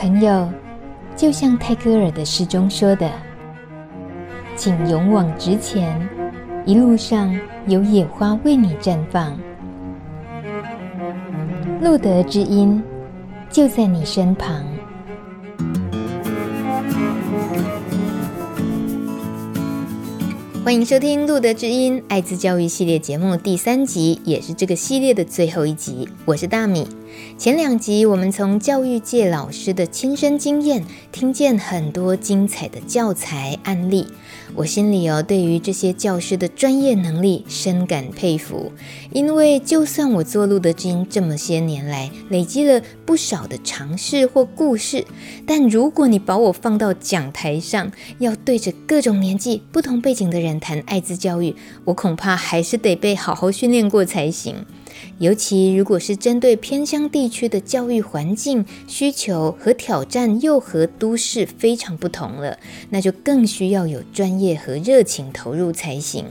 朋友，就像泰戈尔的诗中说的：“请勇往直前，一路上有野花为你绽放。”路德之音就在你身旁。欢迎收听《路德之音》爱滋教育系列节目第三集，也是这个系列的最后一集。我是大米。前两集我们从教育界老师的亲身经验，听见很多精彩的教材案例。我心里哦，对于这些教师的专业能力深感佩服。因为就算我做路德金这么些年来，累积了不少的尝试或故事，但如果你把我放到讲台上，要对着各种年纪、不同背景的人谈爱滋教育，我恐怕还是得被好好训练过才行。尤其如果是针对偏乡地区的教育环境需求和挑战，又和都市非常不同了，那就更需要有专业和热情投入才行。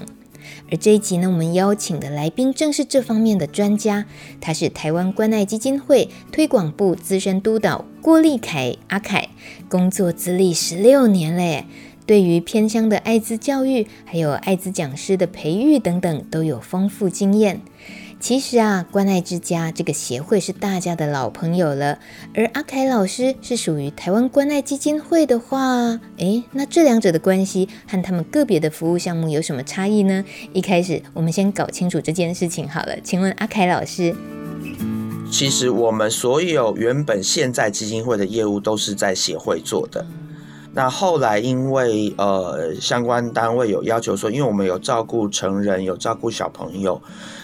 而这一集呢，我们邀请的来宾正是这方面的专家，他是台湾关爱基金会推广部资深督导郭立凯阿凯，工作资历十六年嘞，对于偏乡的爱滋教育，还有爱滋讲师的培育等等，都有丰富经验。其实啊，关爱之家这个协会是大家的老朋友了，而阿凯老师是属于台湾关爱基金会的话，诶，那这两者的关系和他们个别的服务项目有什么差异呢？一开始我们先搞清楚这件事情好了。请问阿凯老师，其实我们所有原本现在基金会的业务都是在协会做的。那后来因为呃相关单位有要求说，因为我们有照顾成人，有照顾小朋友，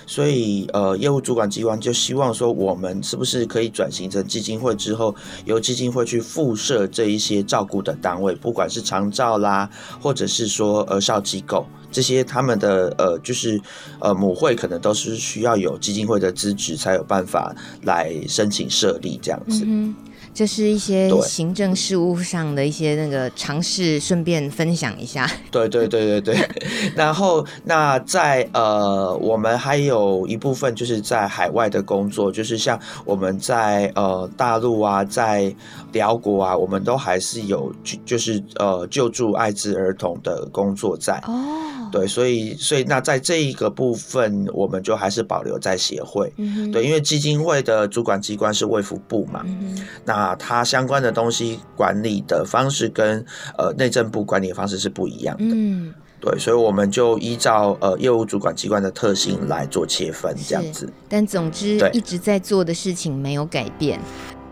所以呃业务主管机关就希望说，我们是不是可以转型成基金会之后，由基金会去附设这一些照顾的单位，不管是长照啦，或者是说儿少机构这些，他们的呃就是呃母会可能都是需要有基金会的资质才有办法来申请设立这样子。嗯这是一些行政事务上的一些那个尝试，顺便分享一下。对对对对对。然后那在呃，我们还有一部分就是在海外的工作，就是像我们在呃大陆啊，在辽国啊，我们都还是有就是呃救助艾滋儿童的工作在。哦。对，所以所以那在这一个部分，我们就还是保留在协会。嗯。对，因为基金会的主管机关是卫福部嘛。嗯。那啊，它相关的东西管理的方式跟呃内政部管理的方式是不一样的。嗯，对，所以我们就依照呃业务主管机关的特性来做切分，这样子。但总之，一直在做的事情没有改变，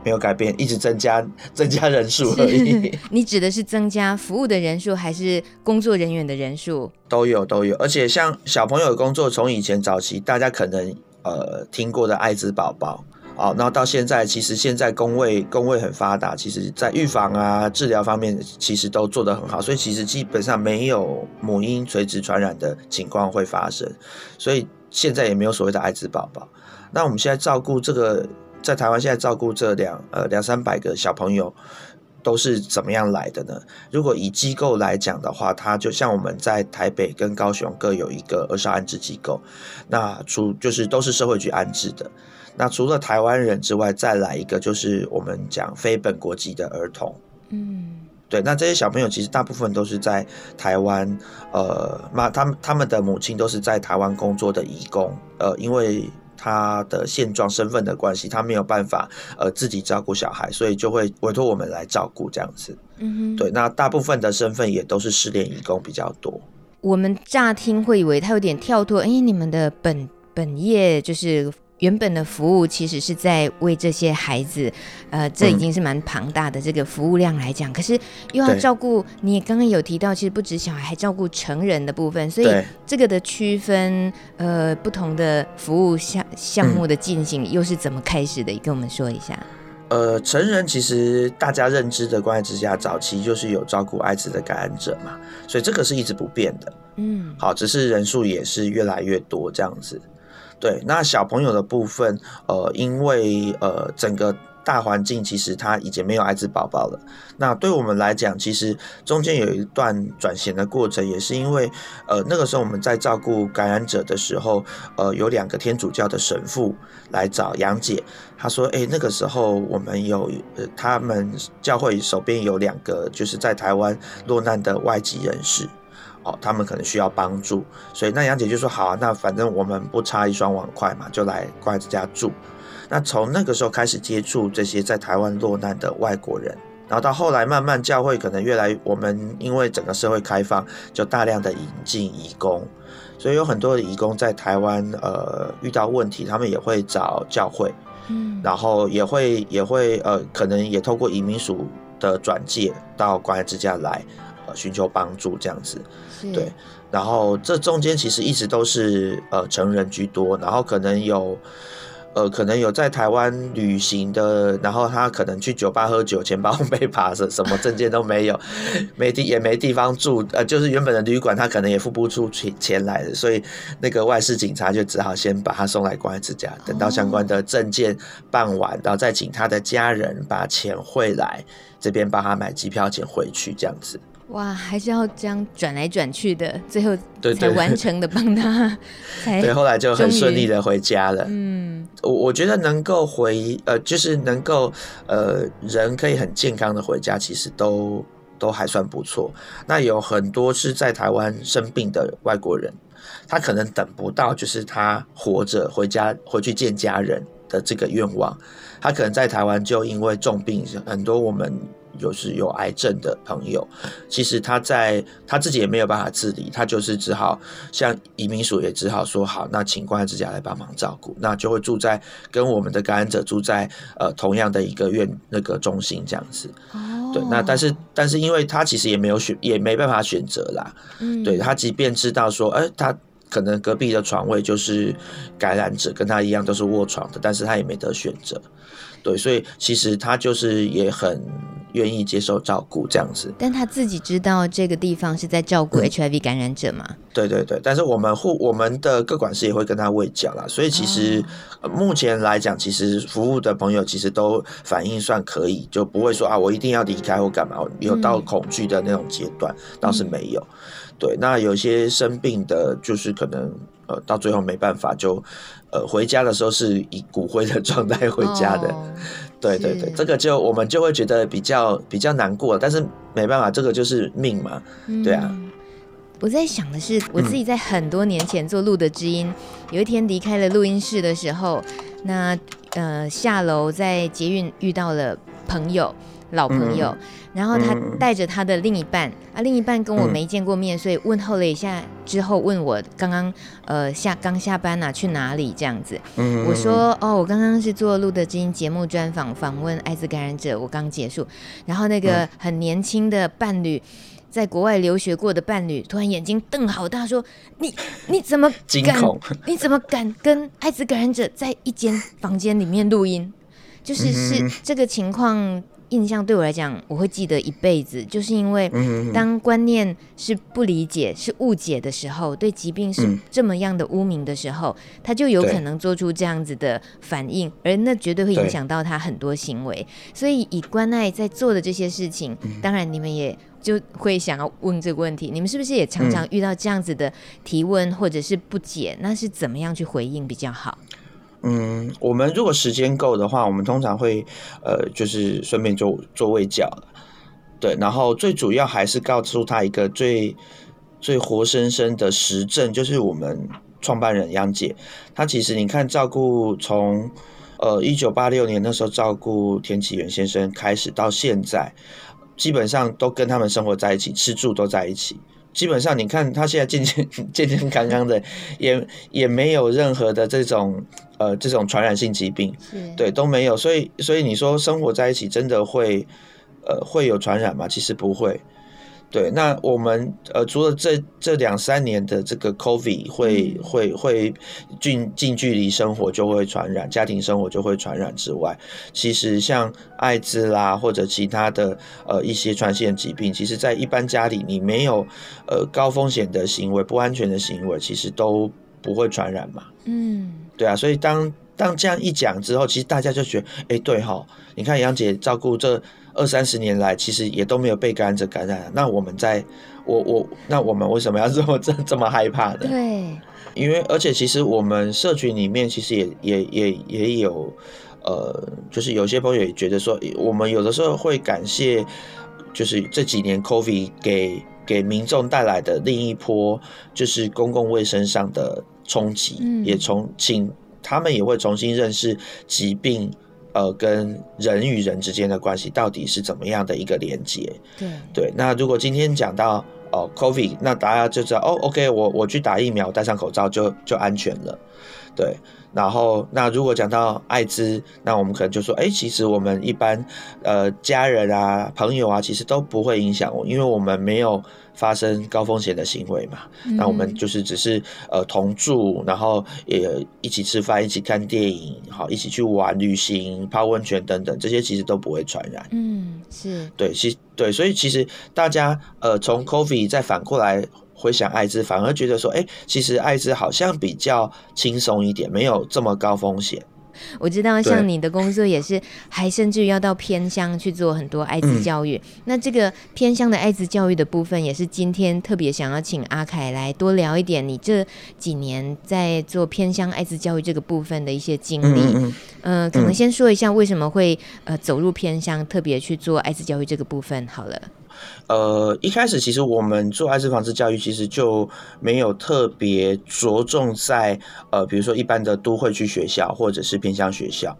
没有改变，一直增加 增加人数而已。你指的是增加服务的人数，还是工作人员的人数？都有都有，而且像小朋友的工作，从以前早期大家可能呃听过的艾滋宝宝。哦，然后到现在，其实现在工位工位很发达，其实在预防啊、治疗方面，其实都做得很好，所以其实基本上没有母婴垂直传染的情况会发生，所以现在也没有所谓的艾滋宝宝。那我们现在照顾这个，在台湾现在照顾这两呃两三百个小朋友，都是怎么样来的呢？如果以机构来讲的话，它就像我们在台北跟高雄各有一个儿少安置机构，那除就是都是社会局安置的。那除了台湾人之外，再来一个就是我们讲非本国籍的儿童。嗯，对，那这些小朋友其实大部分都是在台湾，呃，妈他们他们的母亲都是在台湾工作的义工，呃，因为他的现状身份的关系，他没有办法呃自己照顾小孩，所以就会委托我们来照顾这样子。嗯哼，对，那大部分的身份也都是失联义工比较多。我们乍听会以为他有点跳脱，哎，你们的本本业就是。原本的服务其实是在为这些孩子，呃，这已经是蛮庞大的这个服务量来讲，嗯、可是又要照顾，你刚刚有提到，其实不止小孩，还照顾成人的部分，所以这个的区分，呃，不同的服务项项目的进行又是怎么开始的？嗯、跟我们说一下。呃，成人其实大家认知的关爱之家早期就是有照顾艾滋的感染者嘛，所以这个是一直不变的。嗯，好，只是人数也是越来越多这样子。对，那小朋友的部分，呃，因为呃，整个大环境其实他已经没有艾滋宝宝了。那对我们来讲，其实中间有一段转型的过程，也是因为呃那个时候我们在照顾感染者的时候，呃有两个天主教的神父来找杨姐，他说：“哎，那个时候我们有呃他们教会手边有两个就是在台湾落难的外籍人士。”哦，他们可能需要帮助，所以那杨姐就说好啊，那反正我们不差一双碗筷嘛，就来关爱之家住。那从那个时候开始接触这些在台湾落难的外国人，然后到后来慢慢教会可能越来，我们因为整个社会开放，就大量的引进移工，所以有很多的移工在台湾呃遇到问题，他们也会找教会，嗯，然后也会也会呃可能也透过移民署的转介到关爱之家来。呃，寻求帮助这样子，对，然后这中间其实一直都是呃成人居多，然后可能有呃可能有在台湾旅行的，然后他可能去酒吧喝酒，钱包被扒着什么证件都没有，没地也没地方住，呃，就是原本的旅馆他可能也付不出钱钱来的，所以那个外事警察就只好先把他送来关爱之家，等到相关的证件办完，然后再请他的家人把钱汇来这边帮他买机票钱回去这样子。哇，还是要这样转来转去的，最后才完成的帮他，对，对，后来就很顺利的回家了。嗯，我我觉得能够回呃，就是能够呃，人可以很健康的回家，其实都都还算不错。那有很多是在台湾生病的外国人，他可能等不到就是他活着回家回去见家人的这个愿望，他可能在台湾就因为重病，很多我们。就是有癌症的朋友，其实他在他自己也没有办法自理，他就是只好像移民署也只好说好，那请关爱之家来帮忙照顾，那就会住在跟我们的感染者住在呃同样的一个院那个中心这样子。哦，对，那但是但是因为他其实也没有选也没办法选择啦，嗯，对，他即便知道说，哎，他可能隔壁的床位就是感染者，跟他一样都是卧床的，但是他也没得选择。对，所以其实他就是也很愿意接受照顾这样子，但他自己知道这个地方是在照顾 HIV 感染者吗？嗯、对对对，但是我们护我们的各管师也会跟他喂教啦，所以其实、哦、目前来讲，其实服务的朋友其实都反应算可以，就不会说啊，我一定要离开或干嘛，有到恐惧的那种阶段、嗯、倒是没有。对，那有些生病的，就是可能呃到最后没办法就。呃，回家的时候是以骨灰的状态回家的，哦、对对对，这个就我们就会觉得比较比较难过，但是没办法，这个就是命嘛，嗯、对啊。我在想的是，我自己在很多年前做录的知音，嗯、有一天离开了录音室的时候，那呃下楼在捷运遇到了朋友。老朋友，然后他带着他的另一半、嗯、啊，另一半跟我没见过面，嗯、所以问候了一下之后，问我刚刚呃下刚下班啊，去哪里这样子。嗯、我说哦，我刚刚是做录的知音节目专访，访问艾滋感染者，我刚结束。然后那个很年轻的伴侣，在国外留学过的伴侣，突然眼睛瞪好大，说：“你你怎么敢？恐你怎么敢跟艾滋感染者在一间房间里面录音？就是是这个情况。”印象对我来讲，我会记得一辈子，就是因为当观念是不理解、是误解的时候，对疾病是这么样的污名的时候，他就有可能做出这样子的反应，而那绝对会影响到他很多行为。所以，以关爱在做的这些事情，当然你们也就会想要问这个问题：你们是不是也常常遇到这样子的提问或者是不解？那是怎么样去回应比较好？嗯，我们如果时间够的话，我们通常会呃，就是顺便做做卫教，对，然后最主要还是告诉他一个最最活生生的实证，就是我们创办人杨姐，她其实你看照顾从呃一九八六年那时候照顾田启源先生开始到现在，基本上都跟他们生活在一起，吃住都在一起。基本上，你看他现在健健健健康康的，也也没有任何的这种呃这种传染性疾病，对都没有，所以所以你说生活在一起真的会呃会有传染吗？其实不会。对，那我们呃，除了这这两三年的这个 COVID 会、嗯、会会近近距离生活就会传染，家庭生活就会传染之外，其实像艾滋啦或者其他的呃一些传染性疾病，其实在一般家里你没有呃高风险的行为、不安全的行为，其实都不会传染嘛。嗯，对啊，所以当当这样一讲之后，其实大家就觉得，哎、欸，对哈，你看杨姐照顾这二三十年来，其实也都没有被感染者感染。那我们在，我我，那我们为什么要这么 这这么害怕的？对，因为而且其实我们社群里面其实也也也也有，呃，就是有些朋友也觉得说，我们有的时候会感谢，就是这几年 COVID 给给民众带来的另一波，就是公共卫生上的冲击，嗯、也从请。他们也会重新认识疾病，呃，跟人与人之间的关系到底是怎么样的一个连接。对对，那如果今天讲到哦，COVID，那大家就知道哦，OK，我我去打疫苗，戴上口罩就就安全了。对，然后那如果讲到艾滋，那我们可能就说，哎，其实我们一般呃家人啊、朋友啊，其实都不会影响我，因为我们没有。发生高风险的行为嘛？嗯、那我们就是只是呃同住，然后也一起吃饭，一起看电影，好，一起去玩、旅行、泡温泉等等，这些其实都不会传染。嗯，是对，其对，所以其实大家呃从 COVID 再反过来回想艾滋，反而觉得说，哎、欸，其实艾滋好像比较轻松一点，没有这么高风险。我知道，像你的工作也是，还甚至于要到偏乡去做很多艾滋教育。嗯、那这个偏乡的艾滋教育的部分，也是今天特别想要请阿凯来多聊一点，你这几年在做偏乡艾滋教育这个部分的一些经历。嗯，嗯，呃，可能先说一下为什么会呃走入偏乡，特别去做艾滋教育这个部分好了。呃，一开始其实我们做艾滋防治教育，其实就没有特别着重在呃，比如说一般的都会区学校或者是偏乡学校。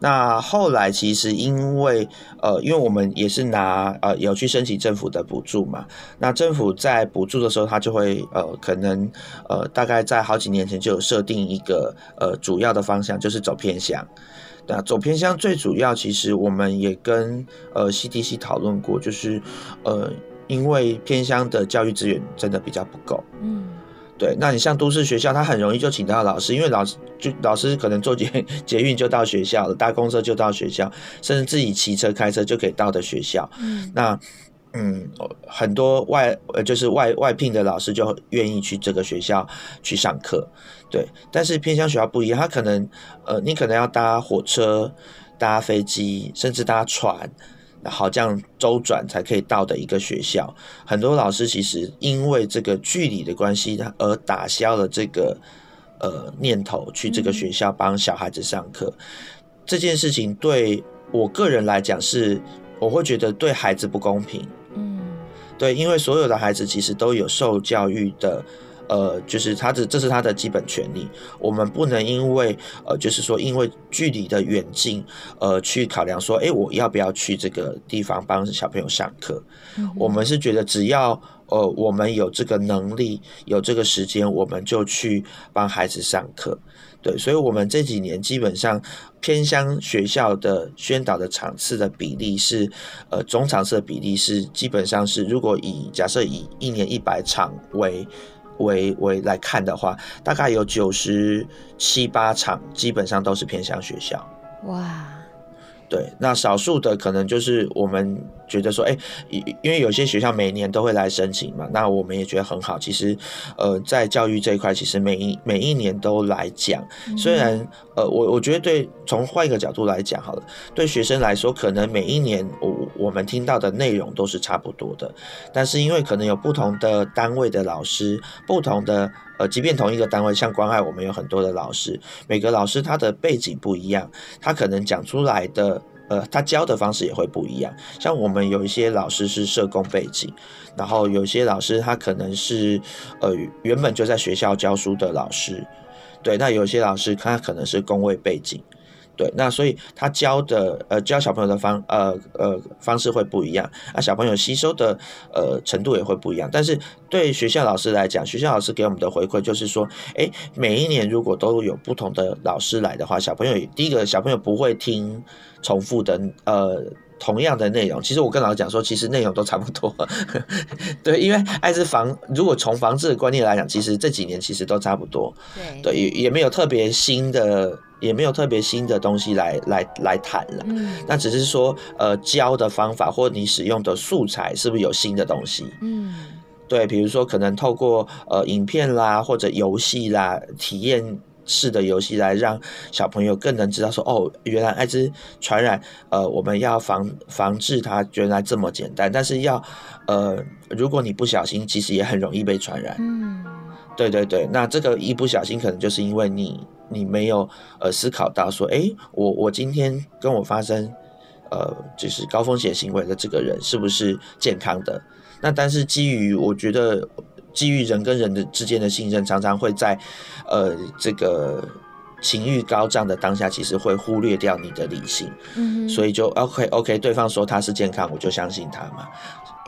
那后来其实因为呃，因为我们也是拿呃有去申请政府的补助嘛，那政府在补助的时候，他就会呃可能呃大概在好几年前就有设定一个呃主要的方向，就是走偏向乡。那走偏乡最主要，其实我们也跟呃 CDC 讨论过，就是呃，因为偏乡的教育资源真的比较不够。嗯，对。那你像都市学校，他很容易就请到老师，因为老师就老师可能坐捷 捷运就到学校了，搭公车就到学校，甚至自己骑车开车就可以到的学校。嗯，那。嗯，很多外呃就是外外聘的老师就愿意去这个学校去上课，对。但是偏乡学校不一样，他可能呃，你可能要搭火车、搭飞机，甚至搭船，然后这样周转才可以到的一个学校。很多老师其实因为这个距离的关系，他而打消了这个呃念头去这个学校帮小孩子上课。嗯。这件事情对我个人来讲是，我会觉得对孩子不公平。嗯对，因为所有的孩子其实都有受教育的，呃，就是他的这是他的基本权利。我们不能因为呃，就是说因为距离的远近，呃，去考量说，哎，我要不要去这个地方帮小朋友上课？嗯、我们是觉得只要呃我们有这个能力，有这个时间，我们就去帮孩子上课。对，所以，我们这几年基本上偏乡学校的宣导的场次的比例是，呃，总场次的比例是基本上是，如果以假设以一年一百场为为为来看的话，大概有九十七八场基本上都是偏向学校。哇。对，那少数的可能就是我们觉得说，哎，因为有些学校每年都会来申请嘛，那我们也觉得很好。其实，呃，在教育这一块，其实每一每一年都来讲，虽然，呃，我我觉得对，从换一个角度来讲好了，对学生来说，可能每一年我我们听到的内容都是差不多的，但是因为可能有不同的单位的老师，不同的。呃，即便同一个单位，像关爱，我们有很多的老师，每个老师他的背景不一样，他可能讲出来的，呃，他教的方式也会不一样。像我们有一些老师是社工背景，然后有些老师他可能是，呃，原本就在学校教书的老师，对，那有些老师他可能是工位背景。对，那所以他教的呃教小朋友的方呃呃方式会不一样，那小朋友吸收的呃程度也会不一样。但是对学校老师来讲，学校老师给我们的回馈就是说，哎，每一年如果都有不同的老师来的话，小朋友第一个小朋友不会听重复的呃。同样的内容，其实我跟老师讲说，其实内容都差不多。对，因为艾滋防，如果从防治的观念来讲，其实这几年其实都差不多。对，对，也也没有特别新的，也没有特别新的东西来来来谈了。嗯，那只是说，呃，教的方法或你使用的素材是不是有新的东西？嗯，对，比如说可能透过呃影片啦或者游戏啦体验。式的游戏来让小朋友更能知道说，哦，原来艾滋传染，呃，我们要防防治它，原来这么简单。但是要，呃，如果你不小心，其实也很容易被传染。嗯，对对对，那这个一不小心，可能就是因为你你没有呃思考到说，哎，我我今天跟我发生呃就是高风险行为的这个人是不是健康的？那但是基于我觉得。基于人跟人的之间的信任，常常会在，呃，这个情欲高涨的当下，其实会忽略掉你的理性。嗯，所以就 OK OK，对方说他是健康，我就相信他嘛。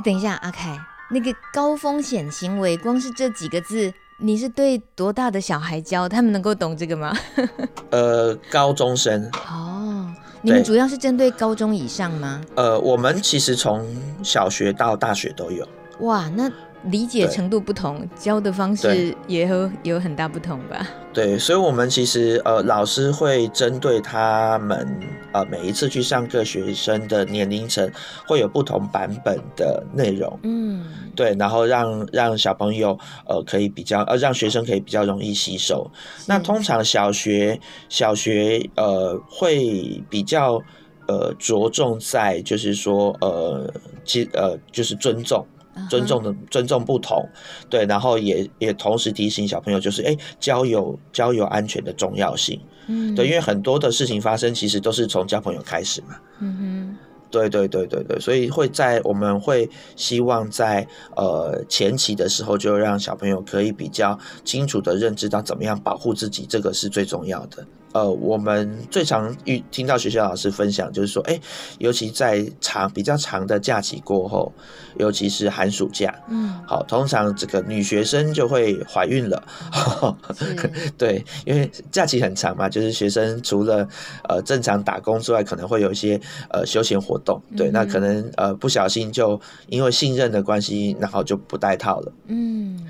等一下，阿凯，那个高风险行为，光是这几个字，你是对多大的小孩教？他们能够懂这个吗？呃，高中生。哦，你们主要是针对高中以上吗？呃，我们其实从小学到大学都有。哇，那。理解程度不同，教的方式也有有很大不同吧？对，所以，我们其实呃，老师会针对他们呃每一次去上课，学生的年龄层会有不同版本的内容，嗯，对，然后让让小朋友呃可以比较呃让学生可以比较容易吸收。那通常小学小学呃会比较呃着重在就是说呃其呃就是尊重。尊重的尊重不同，对，然后也也同时提醒小朋友，就是哎，交友交友安全的重要性，嗯，对，因为很多的事情发生，其实都是从交朋友开始嘛，嗯哼，对对对对对，所以会在我们会希望在呃前期的时候，就让小朋友可以比较清楚的认知到怎么样保护自己，这个是最重要的。呃，我们最常遇听到学校老师分享，就是说，哎，尤其在长比较长的假期过后，尤其是寒暑假，嗯，好，通常这个女学生就会怀孕了，对，因为假期很长嘛，就是学生除了呃正常打工之外，可能会有一些呃休闲活动，对，嗯、那可能呃不小心就因为信任的关系，然后就不带套了，嗯。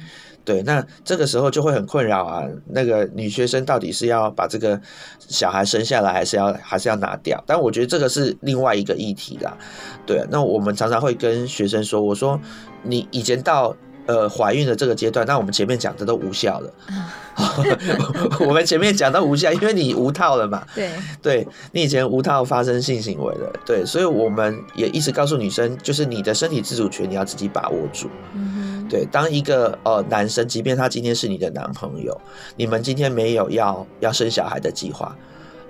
对，那这个时候就会很困扰啊。那个女学生到底是要把这个小孩生下来，还是要还是要拿掉？但我觉得这个是另外一个议题啦。对，那我们常常会跟学生说：“我说你以前到呃怀孕的这个阶段，那我们前面讲的都无效了。我们前面讲到无效，因为你无套了嘛。对，对你以前无套发生性行为了。对，所以我们也一直告诉女生，就是你的身体自主权你要自己把握住。嗯。对，当一个呃男生，即便他今天是你的男朋友，你们今天没有要要生小孩的计划，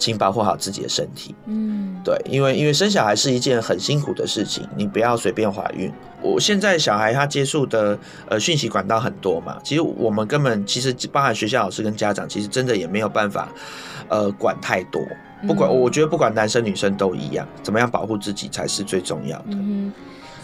请保护好自己的身体。嗯，对，因为因为生小孩是一件很辛苦的事情，你不要随便怀孕。我现在小孩他接触的呃讯息管道很多嘛，其实我们根本其实包含学校老师跟家长，其实真的也没有办法呃管太多。不管我觉得不管男生女生都一样，怎么样保护自己才是最重要的。嗯，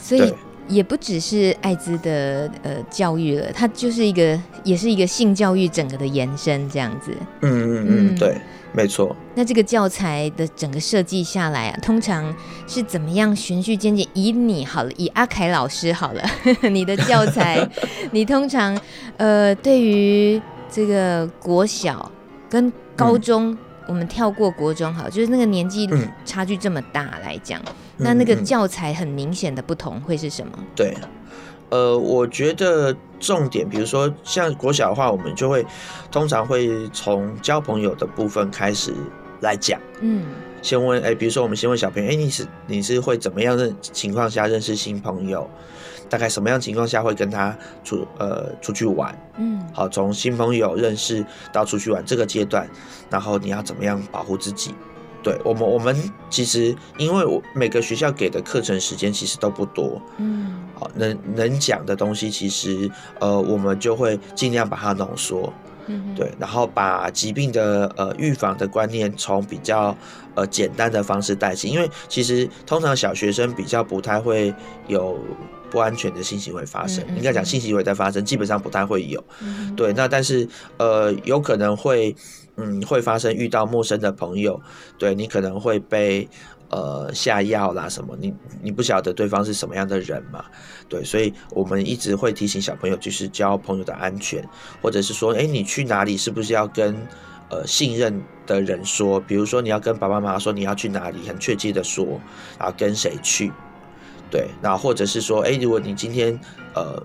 所以。也不只是艾滋的呃教育了，它就是一个，也是一个性教育整个的延伸这样子。嗯嗯嗯，对，没错。那这个教材的整个设计下来啊，通常是怎么样循序渐进？以你好了，以阿凯老师好了，你的教材，你通常呃对于这个国小跟高中。嗯我们跳过国中好，就是那个年纪差距这么大来讲，嗯、那那个教材很明显的不同会是什么？对，呃，我觉得重点，比如说像国小的话，我们就会通常会从交朋友的部分开始来讲。嗯，先问，哎、欸，比如说我们先问小朋友，哎、欸，你是你是会怎么样的情况下认识新朋友？大概什么样情况下会跟他出呃出去玩？嗯，好，从新朋友认识到出去玩这个阶段，然后你要怎么样保护自己？对我们，我们其实因为我每个学校给的课程时间其实都不多，嗯，好，能能讲的东西其实呃我们就会尽量把它浓缩，嗯，对，然后把疾病的呃预防的观念从比较呃简单的方式带起，因为其实通常小学生比较不太会有。不安全的性行为发生，应该讲性行为在发生，基本上不太会有。嗯、对，那但是呃，有可能会，嗯，会发生遇到陌生的朋友，对你可能会被呃下药啦什么，你你不晓得对方是什么样的人嘛？对，所以我们一直会提醒小朋友，就是交朋友的安全，或者是说，哎，你去哪里是不是要跟呃信任的人说？比如说你要跟爸爸妈妈说你要去哪里，很确切的说，然后跟谁去。对，那或者是说，哎，如果你今天呃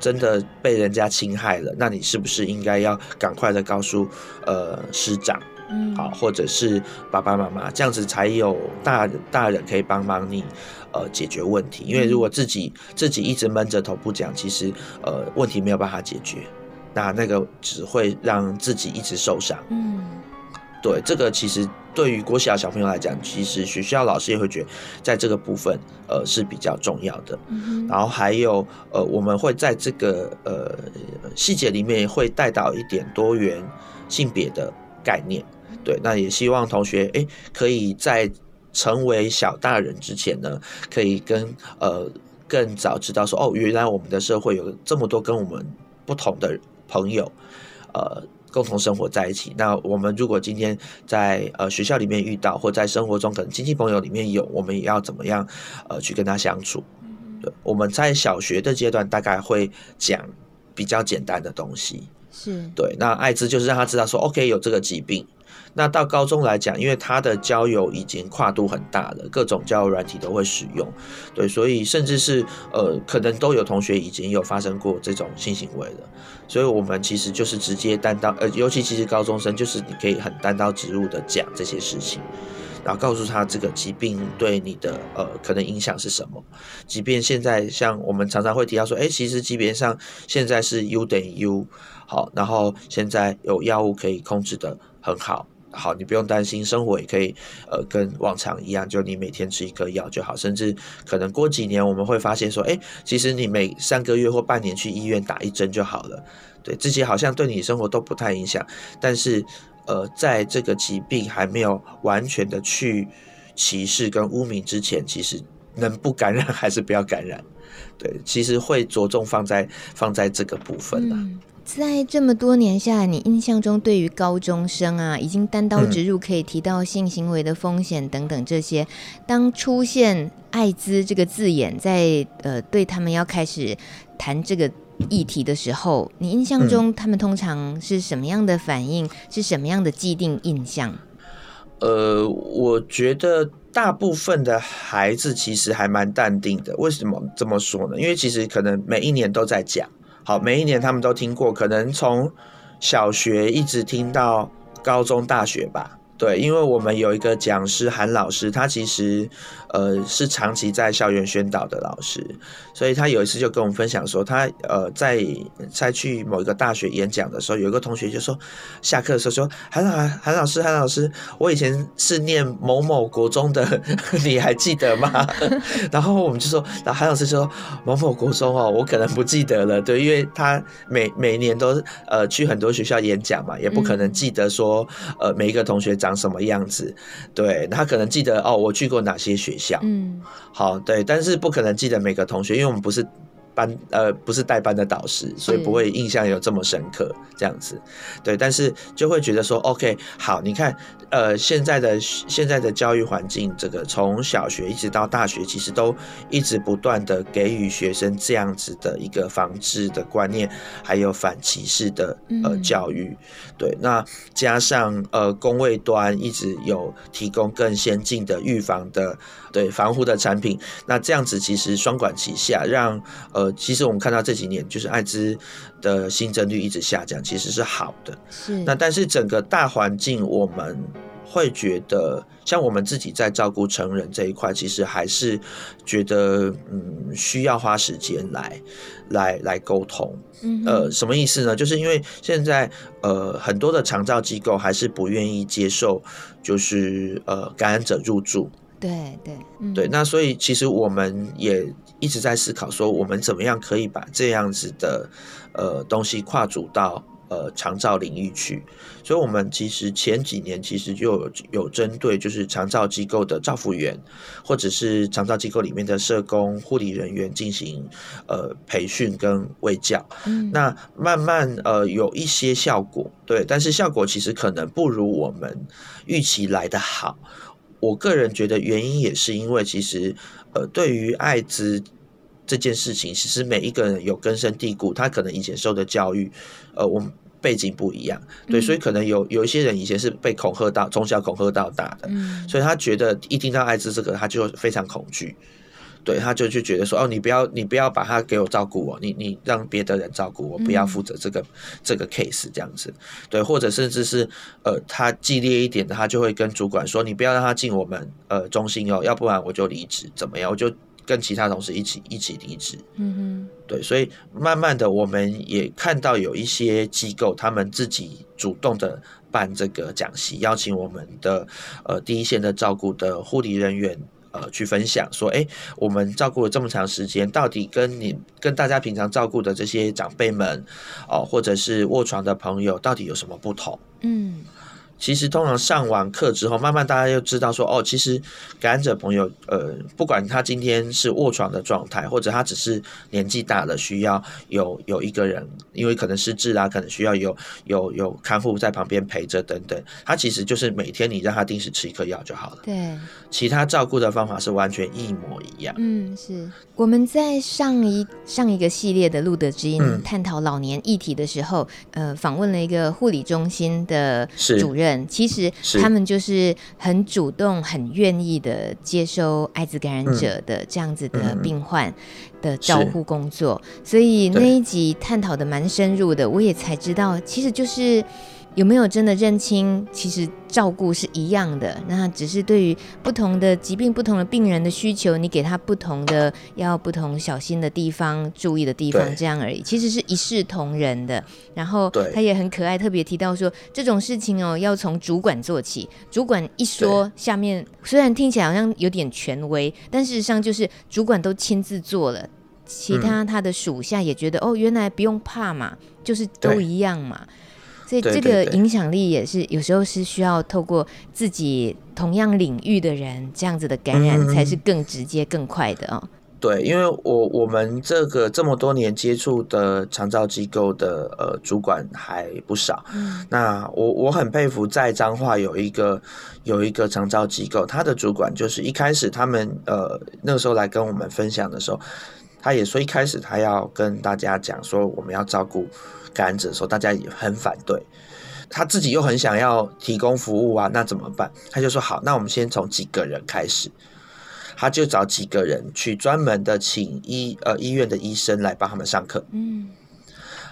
真的被人家侵害了，那你是不是应该要赶快的告诉呃师长，嗯，好，或者是爸爸妈妈，这样子才有大大人可以帮忙你呃解决问题。因为如果自己自己一直闷着头不讲，其实呃问题没有办法解决，那那个只会让自己一直受伤。嗯，对，这个其实。对于国小小朋友来讲，其实学校老师也会觉得，在这个部分，呃，是比较重要的。嗯、然后还有，呃，我们会在这个呃细节里面会带到一点多元性别的概念。对，那也希望同学，诶，可以在成为小大人之前呢，可以跟呃更早知道说，哦，原来我们的社会有这么多跟我们不同的朋友，呃。共同生活在一起。那我们如果今天在呃学校里面遇到，或在生活中可能亲戚朋友里面有，我们也要怎么样呃去跟他相处？对，我们在小学的阶段大概会讲比较简单的东西，是对。那艾滋就是让他知道说，OK 有这个疾病。那到高中来讲，因为他的交友已经跨度很大了，各种交友软体都会使用，对，所以甚至是呃，可能都有同学已经有发生过这种性行为了，所以我们其实就是直接单刀，呃，尤其其实高中生就是你可以很单刀直入的讲这些事情，然后告诉他这个疾病对你的呃可能影响是什么，即便现在像我们常常会提到说，哎，其实即便上现在是 U 等于 U，好，然后现在有药物可以控制的很好。好，你不用担心，生活也可以，呃，跟往常一样，就你每天吃一颗药就好，甚至可能过几年我们会发现说，哎，其实你每三个月或半年去医院打一针就好了，对，这些好像对你生活都不太影响，但是，呃，在这个疾病还没有完全的去歧视跟污名之前，其实能不感染 还是不要感染，对，其实会着重放在放在这个部分了。嗯。在这么多年下来，你印象中对于高中生啊，已经单刀直入可以提到性行为的风险等等这些，当出现艾滋这个字眼在呃对他们要开始谈这个议题的时候，你印象中他们通常是什么样的反应？是什么样的既定印象？呃，我觉得大部分的孩子其实还蛮淡定的。为什么这么说呢？因为其实可能每一年都在讲。好，每一年他们都听过，可能从小学一直听到高中、大学吧。对，因为我们有一个讲师韩老师，他其实呃是长期在校园宣导的老师，所以他有一次就跟我们分享说，他呃在在去某一个大学演讲的时候，有一个同学就说，下课的时候说，韩老韩老师韩老师，我以前是念某某国中的，你还记得吗？然后我们就说，然后韩老师说某某国中哦，我可能不记得了，对，因为他每每年都呃去很多学校演讲嘛，也不可能记得说呃每一个同学。长什么样子？对，他可能记得哦，我去过哪些学校？嗯，好，对，但是不可能记得每个同学，因为我们不是。班呃不是代班的导师，所以不会印象有这么深刻这样子，对，但是就会觉得说，OK，好，你看，呃，现在的现在的教育环境，这个从小学一直到大学，其实都一直不断的给予学生这样子的一个防治的观念，还有反歧视的呃教育，对，那加上呃工位端一直有提供更先进的预防的。对防护的产品，那这样子其实双管齐下，让呃，其实我们看到这几年就是艾滋的新增率一直下降，其实是好的。是。那但是整个大环境，我们会觉得，像我们自己在照顾成人这一块，其实还是觉得嗯，需要花时间来来来沟通。嗯。呃，什么意思呢？就是因为现在呃，很多的长照机构还是不愿意接受，就是呃，感染者入住。对对、嗯、对，那所以其实我们也一直在思考，说我们怎么样可以把这样子的呃东西跨足到呃长照领域去。所以，我们其实前几年其实就有有针对就是长照机构的照护员，或者是长照机构里面的社工、护理人员进行呃培训跟卫教。嗯，那慢慢呃有一些效果，对，但是效果其实可能不如我们预期来的好。我个人觉得原因也是因为，其实，呃，对于艾滋这件事情，其实每一个人有根深蒂固，他可能以前受的教育，呃，我们背景不一样，对，所以可能有有一些人以前是被恐吓到，从小恐吓到大的，所以他觉得一听到艾滋这个，他就非常恐惧。对，他就就觉得说，哦，你不要你不要把他给我照顾我，你你让别的人照顾我，不要负责这个、嗯、这个 case 这样子，对，或者甚至是呃，他激烈一点的，他就会跟主管说，你不要让他进我们呃中心哦，要不然我就离职，怎么样？我就跟其他同事一起一起离职。嗯哼，对，所以慢慢的我们也看到有一些机构，他们自己主动的办这个讲习，邀请我们的呃第一线的照顾的护理人员。呃，去分享说，哎，我们照顾了这么长时间，到底跟你跟大家平常照顾的这些长辈们，哦，或者是卧床的朋友，到底有什么不同？嗯。其实通常上完课之后，慢慢大家就知道说，哦，其实感染者朋友，呃，不管他今天是卧床的状态，或者他只是年纪大了，需要有有一个人，因为可能失智啦，可能需要有有有看护在旁边陪着等等，他其实就是每天你让他定时吃一颗药就好了。对，其他照顾的方法是完全一模一样。嗯，是我们在上一上一个系列的路德之音探讨老年议题的时候，嗯、呃，访问了一个护理中心的主任。其实他们就是很主动、很愿意的接收艾滋感染者的这样子的病患的照护工作，所以那一集探讨的蛮深入的，我也才知道，其实就是。有没有真的认清？其实照顾是一样的，那只是对于不同的疾病、不同的病人的需求，你给他不同的要不同小心的地方、注意的地方，这样而已。其实是一视同仁的。然后他也很可爱，特别提到说这种事情哦，要从主管做起。主管一说，下面虽然听起来好像有点权威，但事实上就是主管都亲自做了，其他他的属下也觉得、嗯、哦，原来不用怕嘛，就是都一样嘛。所以这个影响力也是有时候是需要透过自己同样领域的人这样子的感染，才是更直接、更快的哦。对，因为我我们这个这么多年接触的长照机构的呃主管还不少。嗯，那我我很佩服，在彰化有一个有一个长照机构，他的主管就是一开始他们呃那个时候来跟我们分享的时候，他也说一开始他要跟大家讲说我们要照顾。感染的时候，大家也很反对，他自己又很想要提供服务啊，那怎么办？他就说好，那我们先从几个人开始，他就找几个人去专门的请医呃医院的医生来帮他们上课。嗯，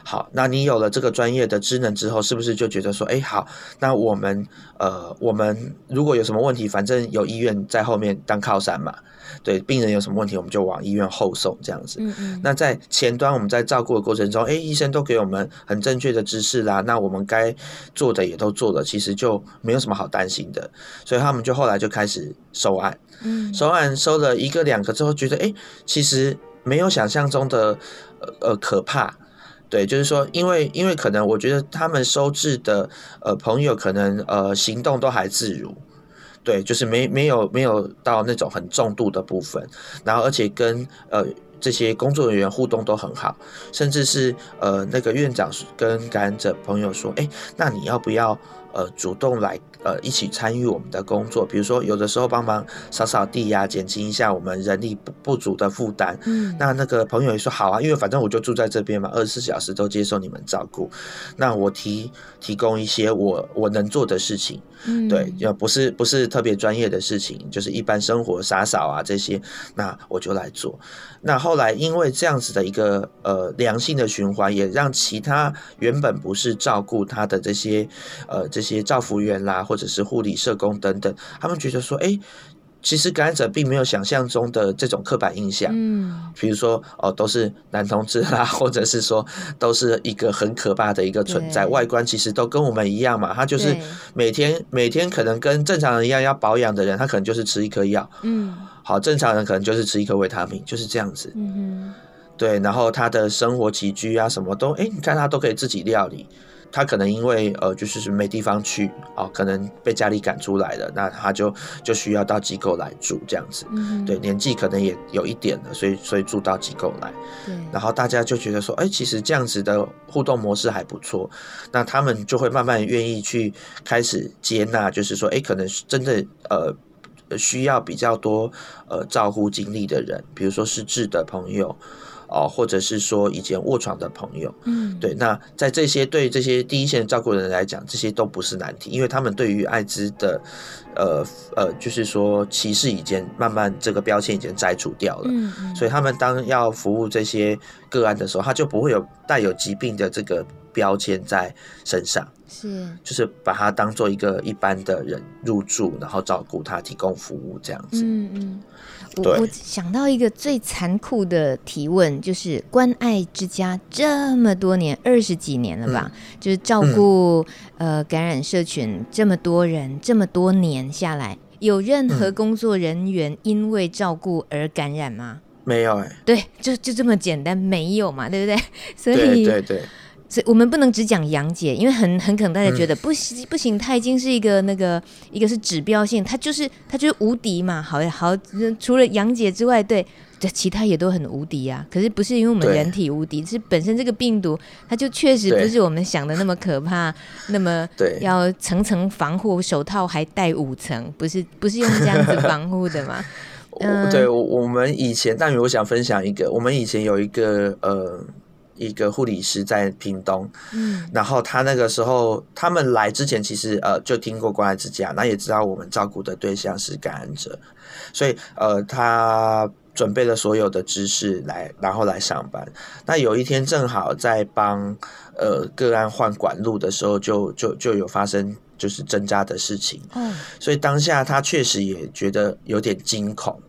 好，那你有了这个专业的职能之后，是不是就觉得说，哎，好，那我们呃我们如果有什么问题，反正有医院在后面当靠山嘛。对，病人有什么问题，我们就往医院后送这样子。嗯嗯。那在前端，我们在照顾的过程中，哎，医生都给我们很正确的知识啦，那我们该做的也都做了，其实就没有什么好担心的。所以他们就后来就开始收案。嗯。收案收了一个两个之后，觉得哎，其实没有想象中的呃呃可怕。对，就是说，因为因为可能我觉得他们收治的呃朋友可能呃行动都还自如。对，就是没没有没有到那种很重度的部分，然后而且跟呃这些工作人员互动都很好，甚至是呃那个院长跟感染者朋友说，哎，那你要不要呃主动来？呃，一起参与我们的工作，比如说有的时候帮忙扫扫地呀、啊，减轻一下我们人力不不足的负担。嗯，那那个朋友也说好啊，因为反正我就住在这边嘛，二十四小时都接受你们照顾。那我提提供一些我我能做的事情，嗯，对，要不是不是特别专业的事情，就是一般生活洒扫啊这些，那我就来做。那后来因为这样子的一个呃良性的循环，也让其他原本不是照顾他的这些呃这些照服员啦。或者是护理社工等等，他们觉得说，哎，其实感染者并没有想象中的这种刻板印象。嗯，比如说，哦，都是男同志啦，或者是说，都是一个很可怕的一个存在，外观其实都跟我们一样嘛。他就是每天每天可能跟正常人一样要保养的人，他可能就是吃一颗药。嗯，好，正常人可能就是吃一颗维他命，就是这样子。嗯哼，对，然后他的生活起居啊，什么都，哎，你看他都可以自己料理。他可能因为呃，就是没地方去啊、哦，可能被家里赶出来了，那他就就需要到机构来住这样子。嗯、对，年纪可能也有一点了，所以所以住到机构来。对。然后大家就觉得说，哎，其实这样子的互动模式还不错。那他们就会慢慢愿意去开始接纳，就是说，哎，可能真的呃需要比较多呃照顾经历的人，比如说失智的朋友。哦，或者是说以前卧床的朋友，嗯，对，那在这些对这些第一线照顾人来讲，这些都不是难题，因为他们对于艾滋的，呃呃，就是说歧视已经慢慢这个标签已经摘除掉了，嗯嗯，所以他们当要服务这些个案的时候，他就不会有带有疾病的这个标签在身上。是，就是把他当做一个一般的人入住，然后照顾他，提供服务这样子。嗯嗯，我我想到一个最残酷的提问，就是关爱之家这么多年，二十几年了吧，嗯、就是照顾、嗯、呃感染社群这么多人，这么多年下来，有任何工作人员因为照顾而感染吗？没有哎、欸，对，就就这么简单，没有嘛，对不对？所以对对对。所以我们不能只讲杨姐，因为很很可能大家觉得不行、嗯、不行，她已经是一个那个一个是指标性，她就是她就是无敌嘛。好好，除了杨姐之外，对，这其他也都很无敌啊。可是不是因为我们人体无敌，是本身这个病毒它就确实不是我们想的那么可怕，那么要层层防护，手套还戴五层，不是不是用这样子防护的嘛？嗯，对，我们以前，但我想分享一个，我们以前有一个呃。一个护理师在屏东，嗯，然后他那个时候他们来之前，其实呃就听过关爱之家，那也知道我们照顾的对象是感染者，所以呃他准备了所有的知识来，然后来上班。那有一天正好在帮呃个案换管路的时候就，就就就有发生就是针扎的事情，嗯，所以当下他确实也觉得有点惊恐。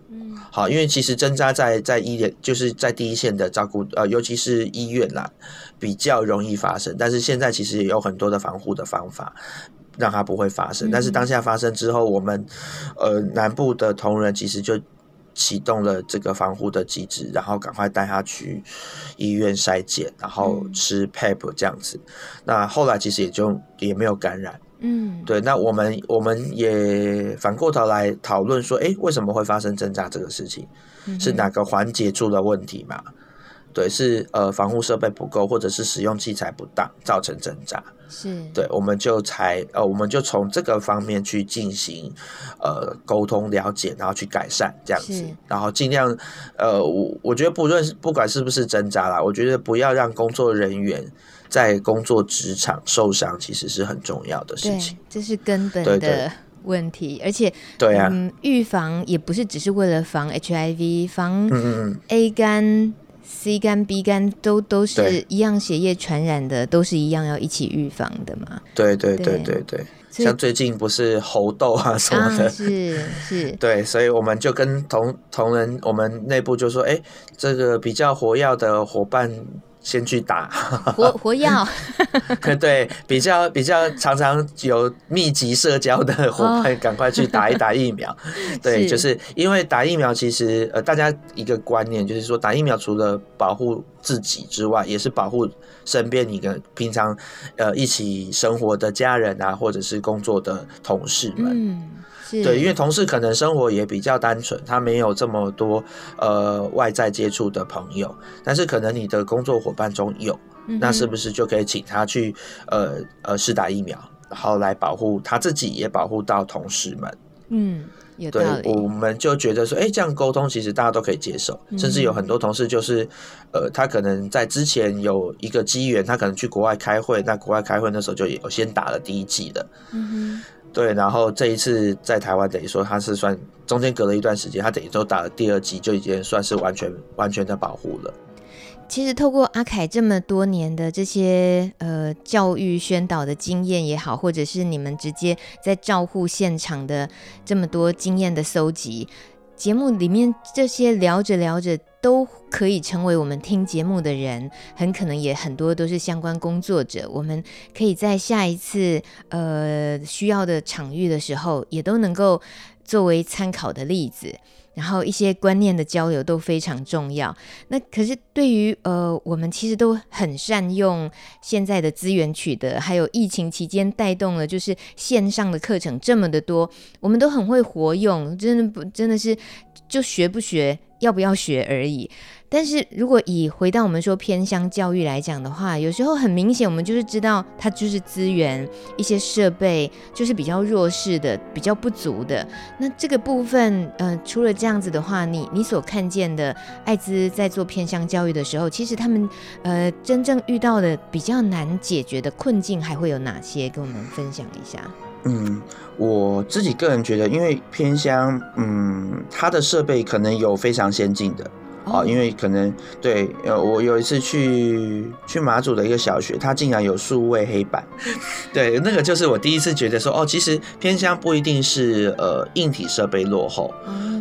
好，因为其实针扎在在医院，就是在第一线的照顾，呃，尤其是医院啦，比较容易发生。但是现在其实也有很多的防护的方法，让它不会发生。但是当下发生之后，我们呃南部的同仁其实就启动了这个防护的机制，然后赶快带他去医院筛检，然后吃 PEP 这样子。那后来其实也就也没有感染。嗯，对，那我们我们也反过头来讨论说，哎，为什么会发生挣扎这个事情？嗯、是哪个环节出了问题嘛？对，是呃防护设备不够，或者是使用器材不当造成挣扎。是，对，我们就才呃，我们就从这个方面去进行呃沟通了解，然后去改善这样子，然后尽量呃，我我觉得不论是不管是不是挣扎啦，我觉得不要让工作人员。在工作职场受伤，其实是很重要的事情。这是根本的问题，而且对啊，嗯，预防也不是只是为了防 HIV，防 A 肝、C 肝、B 肝都都是一样血液传染的，都是一样要一起预防的嘛。对对对对对，像最近不是猴痘啊什么的，啊、是是，对，所以我们就跟同同仁，我们内部就说，哎，这个比较活跃的伙伴。先去打活活药，对，比较比较常常有密集社交的伙伴，赶快去打一打疫苗。哦、对，就是因为打疫苗，其实呃，大家一个观念就是说，打疫苗除了保护自己之外，也是保护身边你跟平常呃一起生活的家人啊，或者是工作的同事们。嗯对，因为同事可能生活也比较单纯，他没有这么多呃外在接触的朋友，但是可能你的工作伙伴中有，嗯、那是不是就可以请他去呃呃试打疫苗，然后来保护他自己，也保护到同事们？嗯，有道理。对，我们就觉得说，哎，这样沟通其实大家都可以接受，嗯、甚至有很多同事就是呃，他可能在之前有一个机缘，他可能去国外开会，那国外开会那时候就有先打了第一剂的。嗯哼。对，然后这一次在台湾，等于说他是算中间隔了一段时间，他等于都打了第二剂，就已经算是完全完全的保护了。其实透过阿凯这么多年的这些呃教育宣导的经验也好，或者是你们直接在照护现场的这么多经验的搜集。节目里面这些聊着聊着都可以成为我们听节目的人，很可能也很多都是相关工作者。我们可以在下一次呃需要的场域的时候，也都能够作为参考的例子。然后一些观念的交流都非常重要。那可是对于呃我们其实都很善用现在的资源取得，还有疫情期间带动了就是线上的课程这么的多，我们都很会活用，真的不真的是就学不学。要不要学而已。但是如果以回到我们说偏乡教育来讲的话，有时候很明显，我们就是知道它就是资源、一些设备就是比较弱势的、比较不足的。那这个部分，呃，除了这样子的话，你你所看见的爱滋在做偏乡教育的时候，其实他们呃真正遇到的比较难解决的困境还会有哪些？跟我们分享一下。嗯，我自己个人觉得，因为偏乡，嗯，它的设备可能有非常先进的。哦，因为可能对，呃，我有一次去去马祖的一个小学，它竟然有数位黑板，对，那个就是我第一次觉得说，哦，其实偏乡不一定是呃硬体设备落后，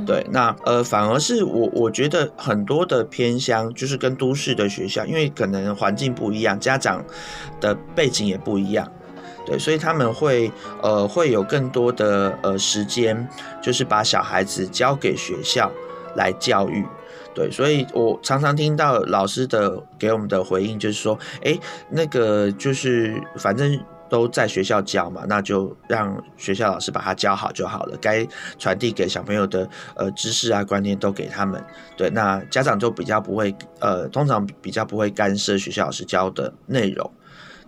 对，那呃反而是我我觉得很多的偏乡就是跟都市的学校，因为可能环境不一样，家长的背景也不一样，对，所以他们会呃会有更多的呃时间，就是把小孩子交给学校来教育。对，所以我常常听到老师的给我们的回应，就是说，哎，那个就是反正都在学校教嘛，那就让学校老师把它教好就好了。该传递给小朋友的呃知识啊观念都给他们。对，那家长就比较不会呃，通常比较不会干涉学校老师教的内容。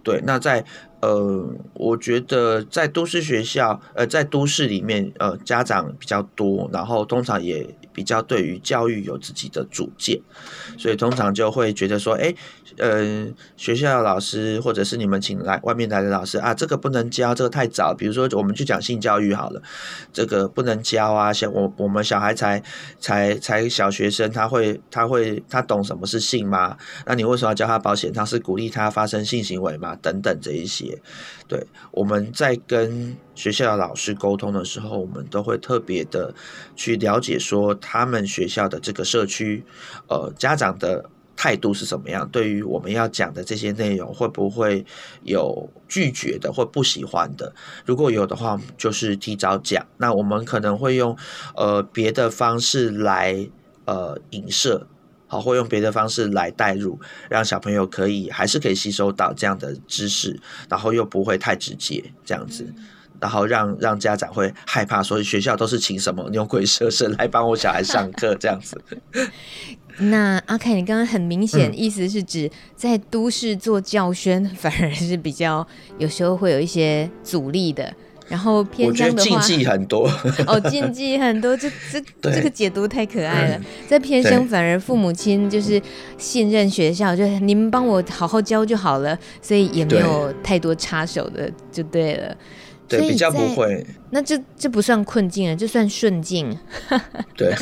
对，那在呃，我觉得在都市学校呃，在都市里面呃，家长比较多，然后通常也。比较对于教育有自己的主见，所以通常就会觉得说，哎，呃，学校的老师或者是你们请来外面来的老师啊，这个不能教，这个太早。比如说，我们去讲性教育好了，这个不能教啊。像我我们小孩才才才小学生，他会他会他懂什么是性吗？那你为什么要教他保险他？是鼓励他发生性行为吗？等等这一些，对，我们在跟。学校的老师沟通的时候，我们都会特别的去了解说，他们学校的这个社区，呃，家长的态度是怎么样？对于我们要讲的这些内容，会不会有拒绝的或不喜欢的？如果有的话，就是提早讲。那我们可能会用呃别的方式来呃影射，好，或用别的方式来带入，让小朋友可以还是可以吸收到这样的知识，然后又不会太直接这样子。然后让让家长会害怕，所以学校都是请什么牛鬼蛇神来帮我小孩上课这样子。那阿凯，你刚刚很明显意思是指在都市做教宣，反而是比较有时候会有一些阻力的。然后偏乡的话，我觉得禁忌很多 哦，禁忌很多，这这这个解读太可爱了。在偏乡，反而父母亲就是信任学校，就你们帮我好好教就好了，所以也没有太多插手的，就对了。对，比较不会。那这这不算困境啊，这算顺境。对，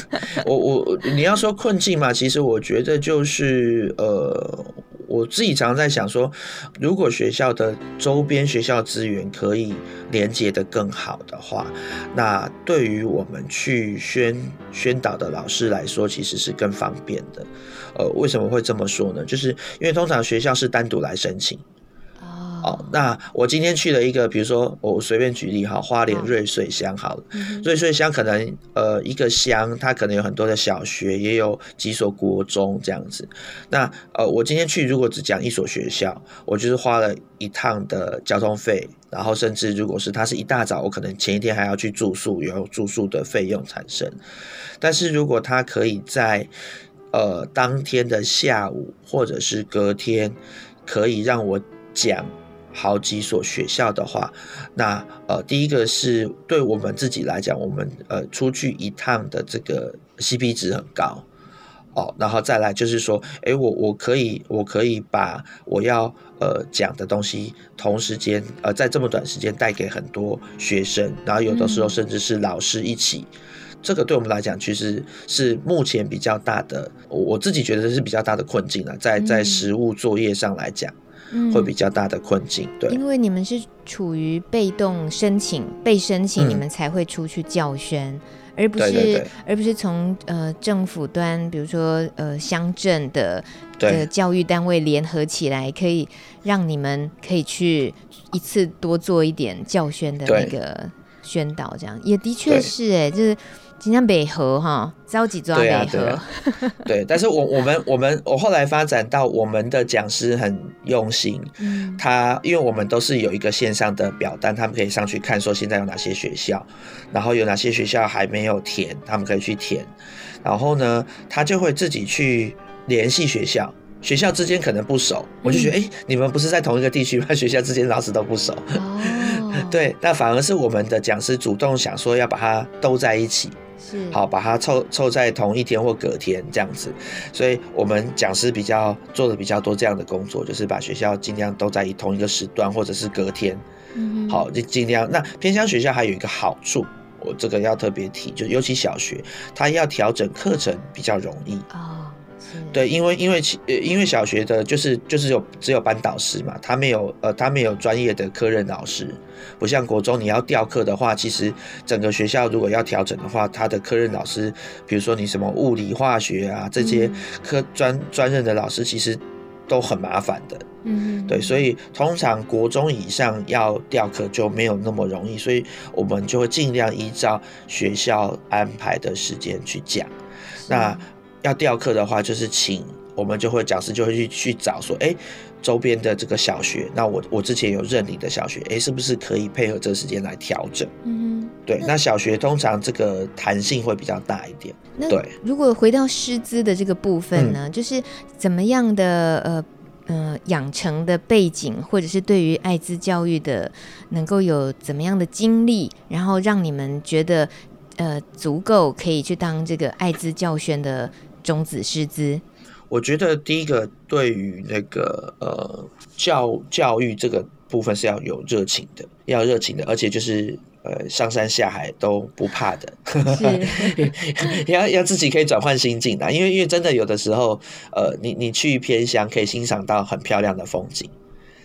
我我你要说困境嘛，其实我觉得就是呃，我自己常常在想说，如果学校的周边学校资源可以连接的更好的话，那对于我们去宣宣导的老师来说，其实是更方便的。呃，为什么会这么说呢？就是因为通常学校是单独来申请。哦，那我今天去了一个，比如说我随便举例哈，花莲瑞穗乡好了，瑞穗乡可能呃一个乡，它可能有很多的小学，也有几所国中这样子。那呃我今天去如果只讲一所学校，我就是花了一趟的交通费，然后甚至如果是它是一大早，我可能前一天还要去住宿，有住宿的费用产生。但是如果它可以在呃当天的下午或者是隔天，可以让我讲。好几所学校的话，那呃，第一个是对我们自己来讲，我们呃出去一趟的这个 CP 值很高哦，然后再来就是说，诶，我我可以我可以把我要呃讲的东西，同时间呃在这么短时间带给很多学生，然后有的时候甚至是老师一起，嗯、这个对我们来讲其实是目前比较大的，我自己觉得是比较大的困境了，在在实务作业上来讲。会比较大的困境，对，因为你们是处于被动申请、被申请，你们才会出去教宣，嗯、而不是对对对，而不是从呃政府端，比如说呃乡镇的的教育单位联合起来，可以让你们可以去一次多做一点教宣的那个宣导，这样。也的确是哎，就是。今天北河哈，着急抓北河。对但是我我们我们我后来发展到我们的讲师很用心，嗯，他因为我们都是有一个线上的表单，他们可以上去看说现在有哪些学校，然后有哪些学校还没有填，他们可以去填。然后呢，他就会自己去联系学校。学校之间可能不熟，我就觉得，哎、嗯欸，你们不是在同一个地区吗？学校之间老师都不熟。哦、对，那反而是我们的讲师主动想说要把它兜在一起，是好把它凑凑在同一天或隔天这样子。所以我们讲师比较做的比较多这样的工作，就是把学校尽量都在同一个时段或者是隔天。嗯，好，就尽量。那偏乡学校还有一个好处，我这个要特别提，就尤其小学，他要调整课程比较容易。哦对，因为因为其呃，因为小学的就是就是有只有班导师嘛，他没有呃，他没有专业的科任老师，不像国中你要调课的话，其实整个学校如果要调整的话，他的科任老师，比如说你什么物理、化学啊这些科专专任的老师，其实都很麻烦的。嗯，对，所以通常国中以上要调课就没有那么容易，所以我们就会尽量依照学校安排的时间去讲。那要调课的话，就是请我们就会讲师就会去去找说，哎，周边的这个小学，那我我之前有认领的小学，哎，是不是可以配合这个时间来调整？嗯，对，那，小学通常这个弹性会比较大一点。对，如果回到师资的这个部分呢，嗯、就是怎么样的呃呃养成的背景，或者是对于艾滋教育的能够有怎么样的经历，然后让你们觉得呃足够可以去当这个艾滋教宣的。种子师资，我觉得第一个对于那个呃教教育这个部分是要有热情的，要热情的，而且就是呃上山下海都不怕的，要要自己可以转换心境的，因为因为真的有的时候呃你你去偏乡可以欣赏到很漂亮的风景，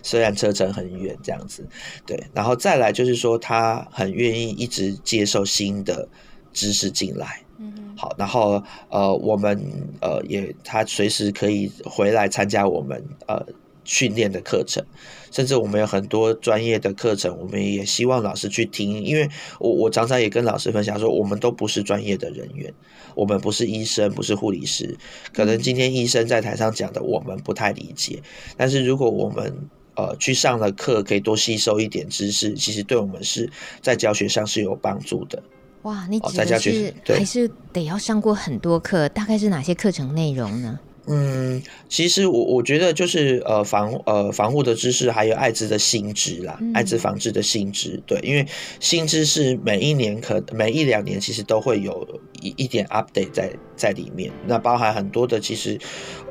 虽然车程很远这样子，对，然后再来就是说他很愿意一直接受新的知识进来。好，然后呃，我们呃也他随时可以回来参加我们呃训练的课程，甚至我们有很多专业的课程，我们也希望老师去听，因为我我常常也跟老师分享说，我们都不是专业的人员，我们不是医生，不是护理师，可能今天医生在台上讲的我们不太理解，但是如果我们呃去上了课，可以多吸收一点知识，其实对我们是在教学上是有帮助的。哇，你指的是还是得要上过很多课？大概是哪些课程内容呢？嗯，其实我我觉得就是呃防呃防护的知识，还有艾滋的新知啦，嗯、艾滋防治的新知。对，因为新知是每一年可每一两年其实都会有一一点 update 在在里面，那包含很多的其实。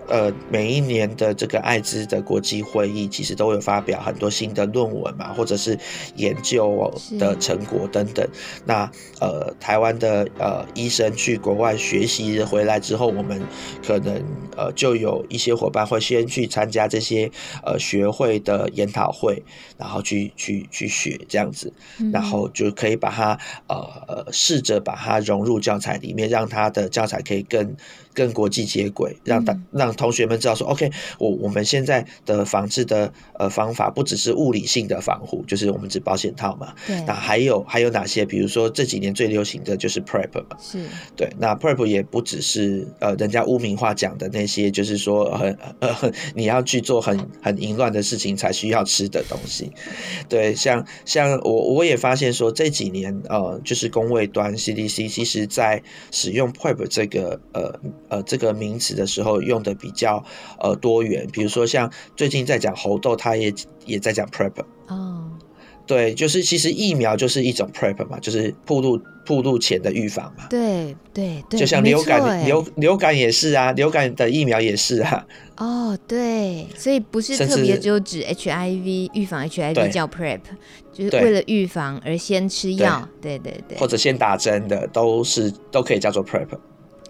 呃，每一年的这个艾滋的国际会议，其实都有发表很多新的论文嘛，或者是研究的成果等等。那呃，台湾的呃医生去国外学习回来之后，我们可能呃就有一些伙伴会先去参加这些呃学会的研讨会，然后去去去学这样子，然后就可以把它呃试着把它融入教材里面，让它的教材可以更。跟国际接轨，让大让同学们知道说，OK，我我们现在的防治的呃方法不只是物理性的防护，就是我们只保险套嘛。对。那还有还有哪些？比如说这几年最流行的就是 PrEP 嘛。是。对。那 PrEP 也不只是呃人家污名化讲的那些，就是说很呃 你要去做很很淫乱的事情才需要吃的东西。对。像像我我也发现说这几年呃就是工位端 CDC 其实在使用 PrEP 这个呃。呃，这个名词的时候用的比较呃多元，比如说像最近在讲猴痘，他也也在讲 PrEP。哦，对，就是其实疫苗就是一种 PrEP 嘛，就是暴露暴露前的预防嘛。对对对，就像流感流流感也是啊，流感的疫苗也是啊。哦，对，所以不是特别就指 HIV 预防 HIV 叫 PrEP，就是为了预防而先吃药。对对对，或者先打针的都是都可以叫做 PrEP。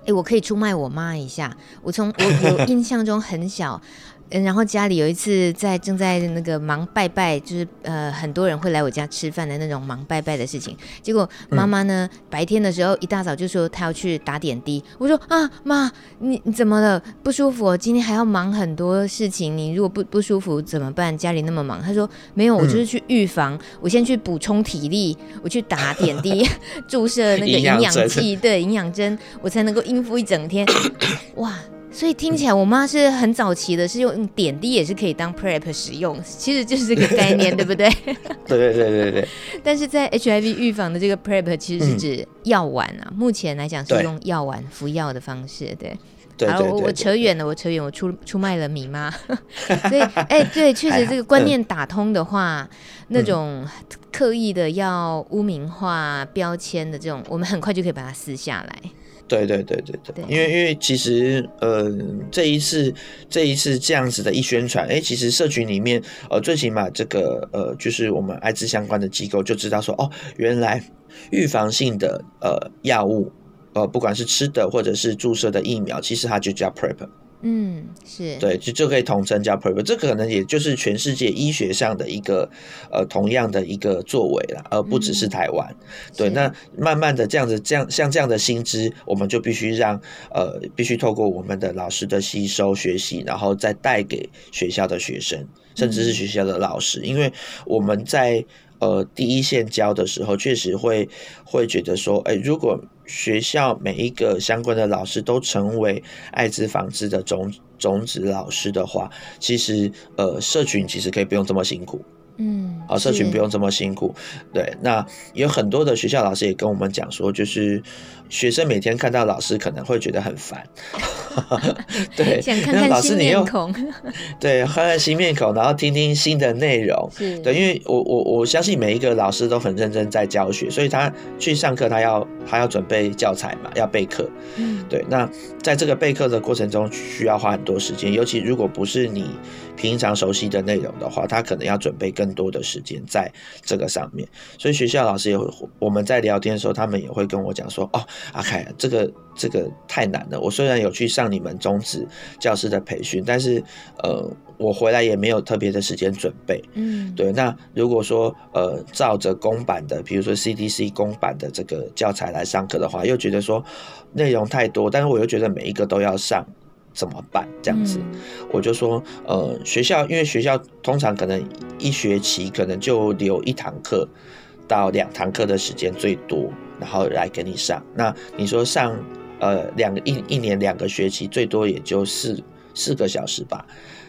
哎，我可以出卖我妈一下。我从我我印象中很小。嗯，然后家里有一次在正在那个忙拜拜，就是呃很多人会来我家吃饭的那种忙拜拜的事情。结果妈妈呢、嗯、白天的时候一大早就说她要去打点滴。我说啊妈，你你怎么了？不舒服？今天还要忙很多事情，你如果不不舒服怎么办？家里那么忙。她说没有，我就是去预防，嗯、我先去补充体力，我去打点滴，注射那个营养剂，对营养针，我才能够应付一整天。哇！所以听起来，我妈是很早期的，是用点滴也是可以当 PrEP 使用，其实就是这个概念，对不对？对对对对对。但是在 HIV 预防的这个 PrEP 其实是指药丸啊，目前来讲是用药丸服药的方式，对。对。好，我我扯远了，我扯远，我出出卖了米妈。所以，哎，对，确实这个观念打通的话，那种刻意的要污名化标签的这种，我们很快就可以把它撕下来。对对对对对，因为因为其实呃这一次这一次这样子的一宣传，哎，其实社群里面呃最起码这个呃就是我们艾滋相关的机构就知道说哦，原来预防性的呃药物呃不管是吃的或者是注射的疫苗，其实它就叫 PrEP。嗯，是对，就就可以统称叫 PrEP，这可能也就是全世界医学上的一个呃同样的一个作为了，而不只是台湾。嗯、对，那慢慢的这样子，这样像这样的新知，我们就必须让呃必须透过我们的老师的吸收学习，然后再带给学校的学生，甚至是学校的老师，嗯、因为我们在。呃，第一线教的时候，确实会会觉得说，哎，如果学校每一个相关的老师都成为艾滋防治的种种子老师的话，其实呃，社群其实可以不用这么辛苦。嗯，好，社群不用这么辛苦。对，那有很多的学校老师也跟我们讲说，就是学生每天看到老师可能会觉得很烦。对，想看看新面孔。对，看看新面孔，然后听听新的内容。对，因为我我我相信每一个老师都很认真在教学，所以他去上课，他要他要准备教材嘛，要备课。嗯，对。那在这个备课的过程中，需要花很多时间，尤其如果不是你平常熟悉的内容的话，他可能要准备更。更多的时间在这个上面，所以学校老师也会，我们在聊天的时候，他们也会跟我讲说：“哦，阿凯，这个这个太难了。我虽然有去上你们中职教师的培训，但是呃，我回来也没有特别的时间准备。嗯，对。那如果说呃，照着公版的，比如说 CDC 公版的这个教材来上课的话，又觉得说内容太多，但是我又觉得每一个都要上。”怎么办？这样子，嗯、我就说，呃，学校因为学校通常可能一学期可能就留一堂课到两堂课的时间最多，然后来给你上。那你说上呃两个一一年两个学期最多也就四四个小时吧？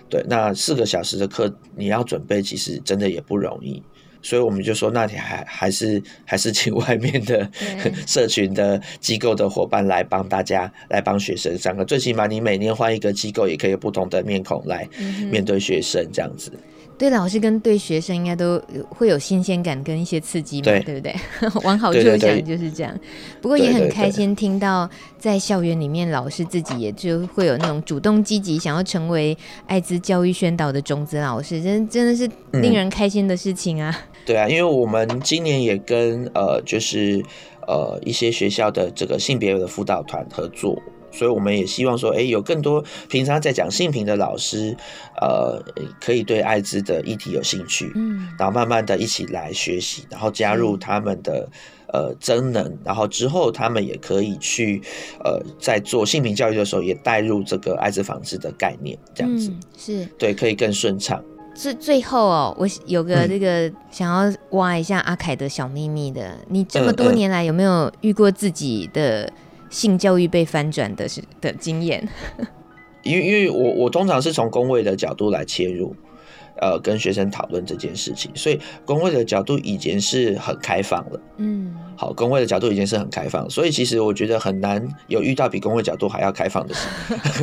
对，那四个小时的课你要准备，其实真的也不容易。所以我们就说，那你还还是还是请外面的 社群的机构的伙伴来帮大家来帮学生上课，最起码你每年换一个机构，也可以有不同的面孔来面对学生这样子。对老师跟对学生应该都会有新鲜感跟一些刺激嘛，对，对不对？往好处想就是这样。不过也很开心听到在校园里面，老师自己也就会有那种主动积极想要成为艾滋教育宣导的种子老师，真真的是令人开心的事情啊。嗯、对啊，因为我们今年也跟呃就是呃一些学校的这个性别的辅导团合作。所以我们也希望说，哎，有更多平常在讲性平的老师，呃，可以对艾滋的议题有兴趣，嗯，然后慢慢的一起来学习，然后加入他们的呃增能，然后之后他们也可以去呃在做性平教育的时候，也带入这个艾滋防治的概念，这样子，嗯，是。对，可以更顺畅。最最后哦，我有个这个想要挖一下阿凯的小秘密的，你这么多年来有没有遇过自己的？性教育被翻转的是的经验，因为因为我我通常是从公卫的角度来切入，呃，跟学生讨论这件事情，所以公卫的角度已经是很开放了，嗯，好，公卫的角度已经是很开放，所以其实我觉得很难有遇到比公卫角度还要开放的事。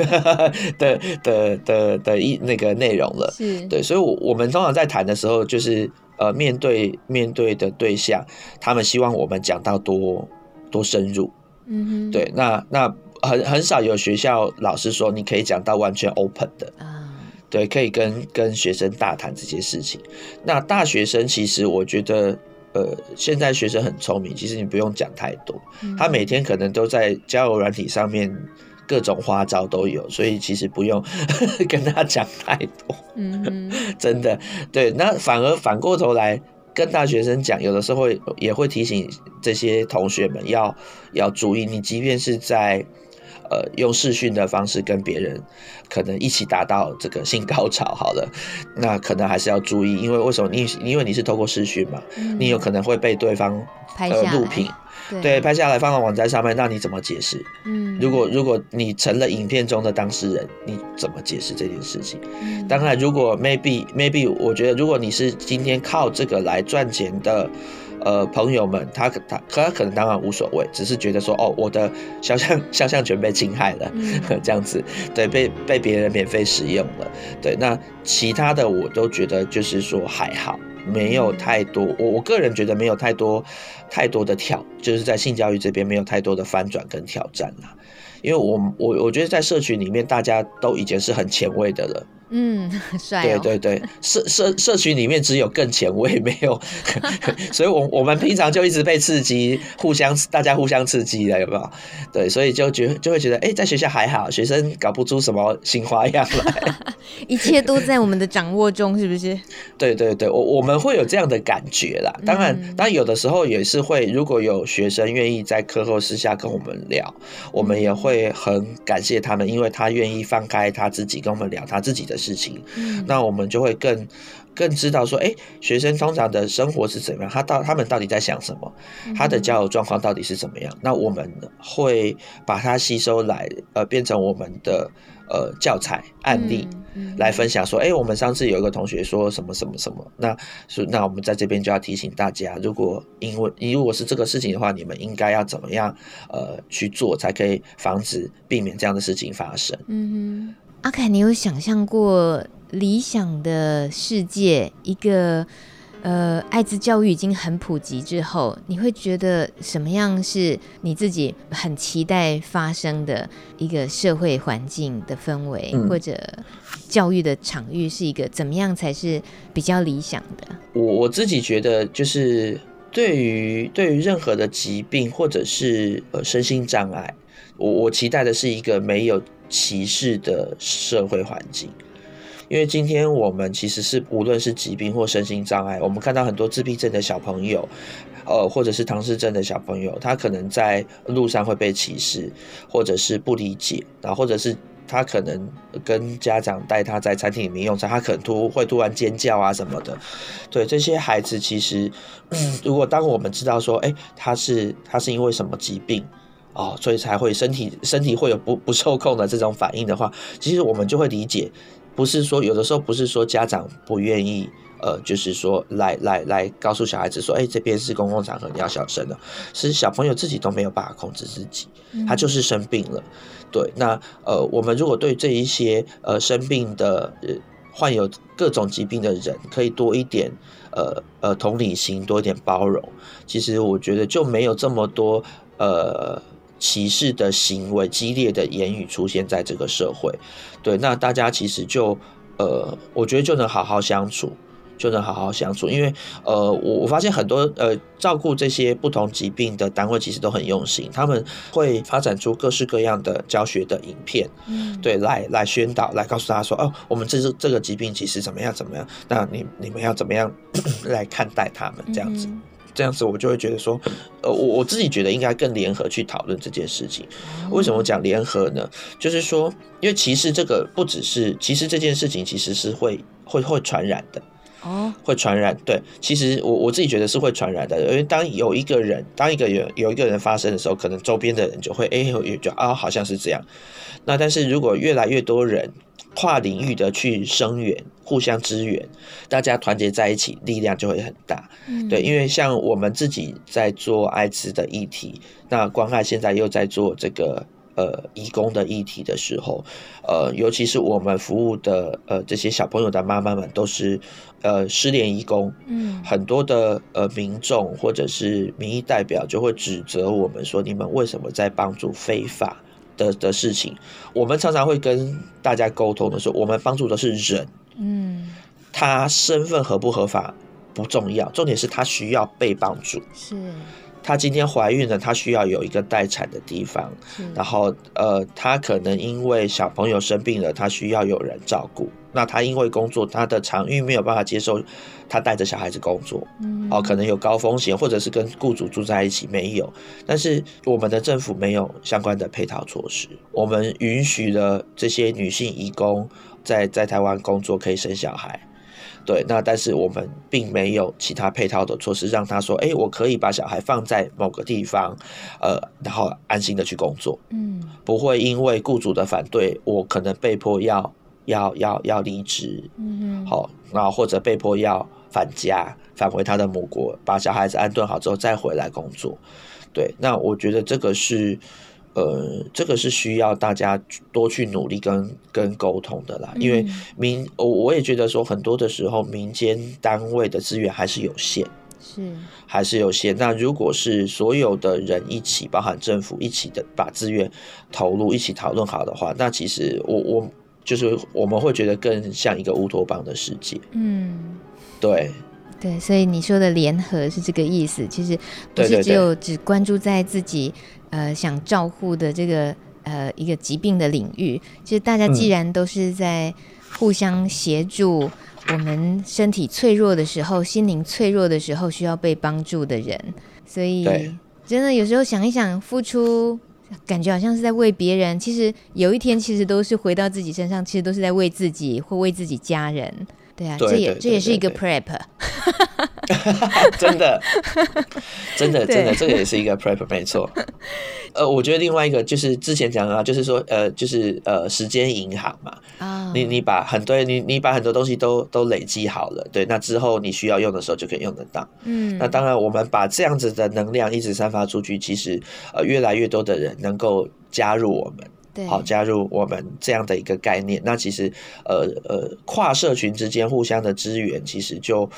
的的的的一那个内容了，是。对，所以我我们通常在谈的时候，就是呃，面对面对的对象，他们希望我们讲到多多深入。嗯哼，对，那那很很少有学校老师说你可以讲到完全 open 的啊，对，可以跟跟学生大谈这些事情。那大学生其实我觉得，呃，现在学生很聪明，其实你不用讲太多，他每天可能都在交友软体上面各种花招都有，所以其实不用 跟他讲太多。嗯，真的对，那反而反过头来跟大学生讲，有的时候会也会提醒这些同学们要要注意，你即便是在。呃，用视讯的方式跟别人可能一起达到这个性高潮，好了，那可能还是要注意，因为为什么你？因为你是透过视讯嘛，嗯、你有可能会被对方拍下录屏，对，拍下来放到网站上面，那你怎么解释？嗯，如果如果你成了影片中的当事人，你怎么解释这件事情？嗯、当然，如果 maybe maybe，我觉得如果你是今天靠这个来赚钱的。呃，朋友们，他他他可能当然无所谓，只是觉得说，哦，我的肖像肖像权被侵害了，嗯、这样子，对，被被别人免费使用了，对，那其他的我都觉得就是说还好，没有太多，我我个人觉得没有太多太多的挑，就是在性教育这边没有太多的翻转跟挑战啦，因为我我我觉得在社群里面大家都已经是很前卫的了。嗯，帅、哦。对对对，社社社群里面只有更前卫，没有，所以我我们平常就一直被刺激，互相大家互相刺激的，有没有？对，所以就觉就会觉得，哎，在学校还好，学生搞不出什么新花样来，一切都在我们的掌握中，是不是？对对对，我我们会有这样的感觉啦。当然，嗯、当然有的时候也是会，如果有学生愿意在课后私下跟我们聊，我们也会很感谢他们，因为他愿意放开他自己跟我们聊他自己的。事情，那我们就会更更知道说，哎，学生通常的生活是怎么样？他到他们到底在想什么？他的交友状况到底是怎么样？那我们会把它吸收来，呃，变成我们的呃教材案例来分享。说，哎，我们上次有一个同学说什么什么什么，那是那我们在这边就要提醒大家，如果因为你如果是这个事情的话，你们应该要怎么样呃去做，才可以防止避免这样的事情发生？嗯哼。阿凯，你有想象过理想的世界？一个呃，艾滋教育已经很普及之后，你会觉得什么样是你自己很期待发生的一个社会环境的氛围，嗯、或者教育的场域是一个怎么样才是比较理想的？我我自己觉得，就是对于对于任何的疾病或者是呃身心障碍，我我期待的是一个没有。歧视的社会环境，因为今天我们其实是无论是疾病或身心障碍，我们看到很多自闭症的小朋友，呃，或者是唐氏症的小朋友，他可能在路上会被歧视，或者是不理解，然后或者是他可能跟家长带他在餐厅里面用餐，他可能突会突然尖叫啊什么的。对这些孩子，其实如果当我们知道说，哎，他是他是因为什么疾病？哦，所以才会身体身体会有不不受控的这种反应的话，其实我们就会理解，不是说有的时候不是说家长不愿意，呃，就是说来来来告诉小孩子说，哎，这边是公共场合，你要小声的，是小朋友自己都没有办法控制自己，他就是生病了。对，那呃，我们如果对这一些呃生病的呃患有各种疾病的人，可以多一点呃呃同理心，多一点包容，其实我觉得就没有这么多呃。歧视的行为、激烈的言语出现在这个社会，对，那大家其实就呃，我觉得就能好好相处，就能好好相处，因为呃，我我发现很多呃，照顾这些不同疾病的单位其实都很用心，他们会发展出各式各样的教学的影片，嗯，对，来来宣导，来告诉大家说，哦，我们这是这个疾病其实怎么样怎么样，那你你们要怎么样 来看待他们这样子。嗯这样子我就会觉得说，呃，我我自己觉得应该更联合去讨论这件事情。为什么讲联合呢？就是说，因为歧视这个不只是其实这件事情，其实是会会会传染的哦，会传染。对，其实我我自己觉得是会传染的，因为当有一个人，当一个有有一个人发生的时候，可能周边的人就会哎，也就啊，好像是这样。那但是如果越来越多人，跨领域的去声援，互相支援，大家团结在一起，力量就会很大。嗯、对，因为像我们自己在做艾滋的议题，那关爱现在又在做这个呃义工的议题的时候，呃，尤其是我们服务的呃这些小朋友的妈妈们都是呃失联义工，嗯，很多的呃民众或者是民意代表就会指责我们说，你们为什么在帮助非法？的的事情，我们常常会跟大家沟通的时候，我们帮助的是人，嗯，他身份合不合法不重要，重点是他需要被帮助。是。他今天怀孕了，他需要有一个待产的地方。然后，呃，他可能因为小朋友生病了，他需要有人照顾。那他因为工作，他的场域没有办法接受他带着小孩子工作。嗯。哦，可能有高风险，或者是跟雇主住在一起没有。但是我们的政府没有相关的配套措施，我们允许了这些女性移工在在台湾工作，可以生小孩。对，那但是我们并没有其他配套的措施，让他说，哎，我可以把小孩放在某个地方，呃，然后安心的去工作，嗯，不会因为雇主的反对，我可能被迫要要要要离职，嗯哼，好，然后或者被迫要返家，返回他的母国，把小孩子安顿好之后再回来工作，对，那我觉得这个是。呃，这个是需要大家多去努力跟跟沟通的啦，因为民，我我也觉得说，很多的时候民间单位的资源还是有限，是还是有限。那如果是所有的人一起，包含政府一起的把资源投入，一起讨论好的话，那其实我我就是我们会觉得更像一个乌托邦的世界。嗯，对。对，所以你说的联合是这个意思，其实不是只有只关注在自己。呃，想照顾的这个呃一个疾病的领域，其实大家既然都是在互相协助，我们身体脆弱的时候、心灵脆弱的时候需要被帮助的人，所以真的有时候想一想，付出感觉好像是在为别人，其实有一天其实都是回到自己身上，其实都是在为自己或为自己家人。对啊，这也这也是一个 prep，真的，真的，真的，这个也是一个 prep，没错。呃，我觉得另外一个就是之前讲的，就是说，呃，就是呃，时间银行嘛。啊、oh.，你你把很多你你把很多东西都都累积好了，对，那之后你需要用的时候就可以用得到。嗯，那当然，我们把这样子的能量一直散发出去，其实呃，越来越多的人能够加入我们。好，加入我们这样的一个概念，那其实，呃呃，跨社群之间互相的支援，其实就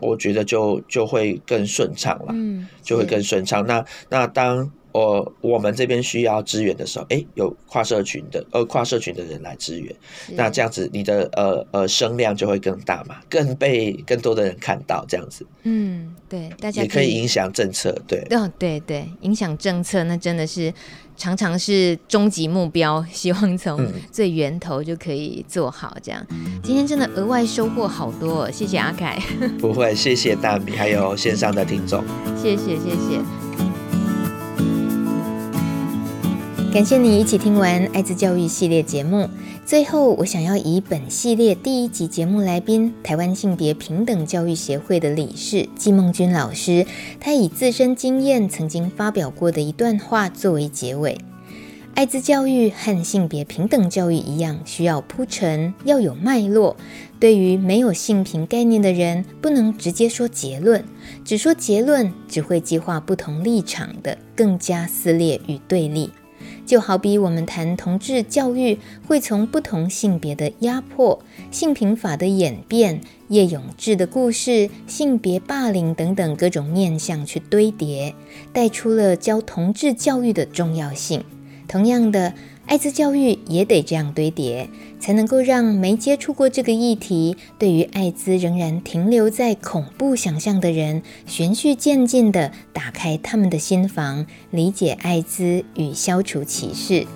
我觉得就就会更顺畅了，嗯，就会更顺畅。那那当。我，我们这边需要支援的时候，哎、欸，有跨社群的，呃，跨社群的人来支援，那这样子你的呃呃声量就会更大嘛，更被更多的人看到，这样子。嗯，对，大家可也可以影响政策，对，哦，对对，影响政策，那真的是常常是终极目标，希望从最源头就可以做好这样。嗯、今天真的额外收获好多，谢谢阿凯。不会，谢谢大米，还有线上的听众，谢谢谢谢。感谢你一起听完爱滋教育系列节目。最后，我想要以本系列第一集节目来宾台湾性别平等教育协会的理事季梦君老师，他以自身经验曾经发表过的一段话作为结尾：爱滋教育和性别平等教育一样，需要铺陈，要有脉络。对于没有性平概念的人，不能直接说结论，只说结论只会激化不同立场的更加撕裂与对立。就好比我们谈同志教育，会从不同性别的压迫、性平法的演变、叶永志的故事、性别霸凌等等各种面向去堆叠，带出了教同志教育的重要性。同样的。艾滋教育也得这样堆叠，才能够让没接触过这个议题，对于艾滋仍然停留在恐怖想象的人，循序渐进地打开他们的心房，理解艾滋与消除歧视。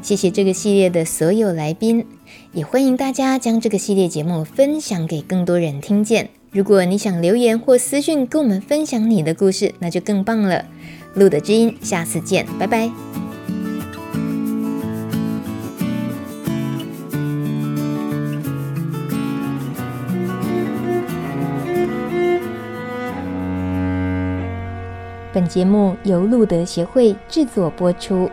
谢谢这个系列的所有来宾，也欢迎大家将这个系列节目分享给更多人听见。如果你想留言或私讯跟我们分享你的故事，那就更棒了。路的知音，下次见，拜拜。本节目由路德协会制作播出。